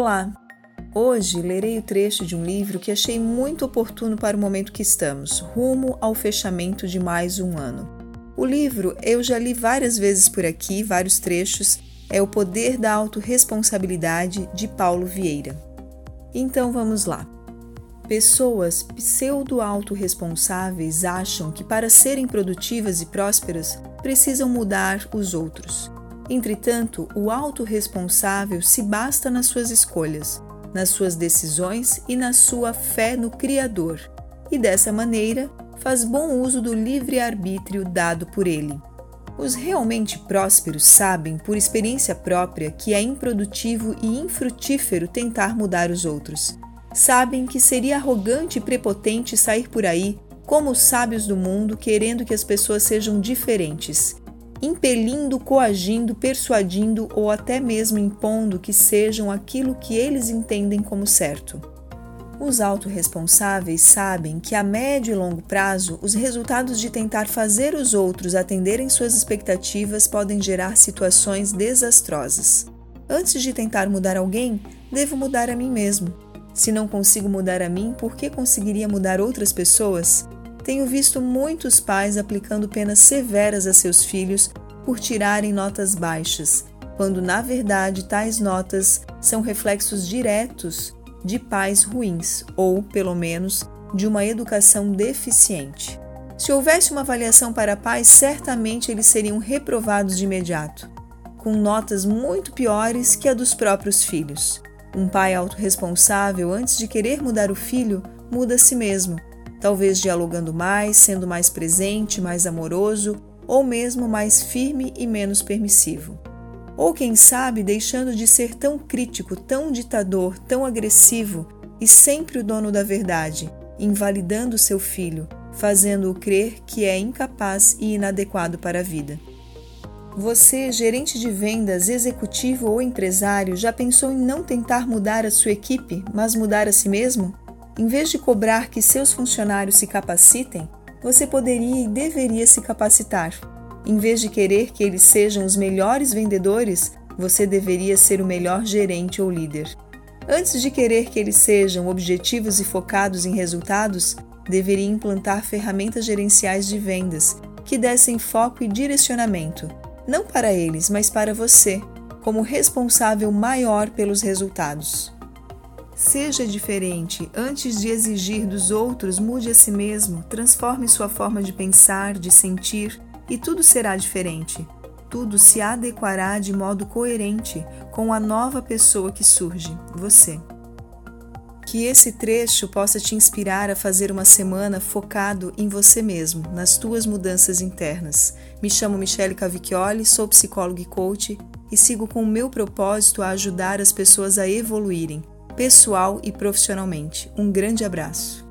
Olá! Hoje lerei o trecho de um livro que achei muito oportuno para o momento que estamos, rumo ao fechamento de mais um ano. O livro eu já li várias vezes por aqui, vários trechos, é O Poder da Autoresponsabilidade de Paulo Vieira. Então vamos lá. Pessoas pseudo-autorresponsáveis acham que para serem produtivas e prósperas precisam mudar os outros. Entretanto, o autorresponsável se basta nas suas escolhas, nas suas decisões e na sua fé no Criador, e dessa maneira faz bom uso do livre-arbítrio dado por ele. Os realmente prósperos sabem, por experiência própria, que é improdutivo e infrutífero tentar mudar os outros. Sabem que seria arrogante e prepotente sair por aí, como os sábios do mundo, querendo que as pessoas sejam diferentes impelindo, coagindo, persuadindo ou até mesmo impondo que sejam aquilo que eles entendem como certo. Os autorresponsáveis sabem que a médio e longo prazo, os resultados de tentar fazer os outros atenderem suas expectativas podem gerar situações desastrosas. Antes de tentar mudar alguém, devo mudar a mim mesmo. Se não consigo mudar a mim, por que conseguiria mudar outras pessoas? Tenho visto muitos pais aplicando penas severas a seus filhos por tirarem notas baixas, quando na verdade tais notas são reflexos diretos de pais ruins ou, pelo menos, de uma educação deficiente. Se houvesse uma avaliação para pais, certamente eles seriam reprovados de imediato, com notas muito piores que a dos próprios filhos. Um pai autorresponsável, antes de querer mudar o filho, muda a si mesmo talvez dialogando mais, sendo mais presente, mais amoroso ou mesmo mais firme e menos permissivo. Ou quem sabe deixando de ser tão crítico, tão ditador, tão agressivo e sempre o dono da verdade, invalidando seu filho, fazendo-o crer que é incapaz e inadequado para a vida. Você, gerente de vendas, executivo ou empresário, já pensou em não tentar mudar a sua equipe, mas mudar a si mesmo? Em vez de cobrar que seus funcionários se capacitem, você poderia e deveria se capacitar. Em vez de querer que eles sejam os melhores vendedores, você deveria ser o melhor gerente ou líder. Antes de querer que eles sejam objetivos e focados em resultados, deveria implantar ferramentas gerenciais de vendas que dessem foco e direcionamento, não para eles, mas para você, como responsável maior pelos resultados. Seja diferente. Antes de exigir dos outros, mude a si mesmo, transforme sua forma de pensar, de sentir, e tudo será diferente. Tudo se adequará de modo coerente com a nova pessoa que surge, você. Que esse trecho possa te inspirar a fazer uma semana focado em você mesmo, nas tuas mudanças internas. Me chamo Michele Cavicchioli, sou psicóloga e coach e sigo com o meu propósito a ajudar as pessoas a evoluírem pessoal e profissionalmente. Um grande abraço.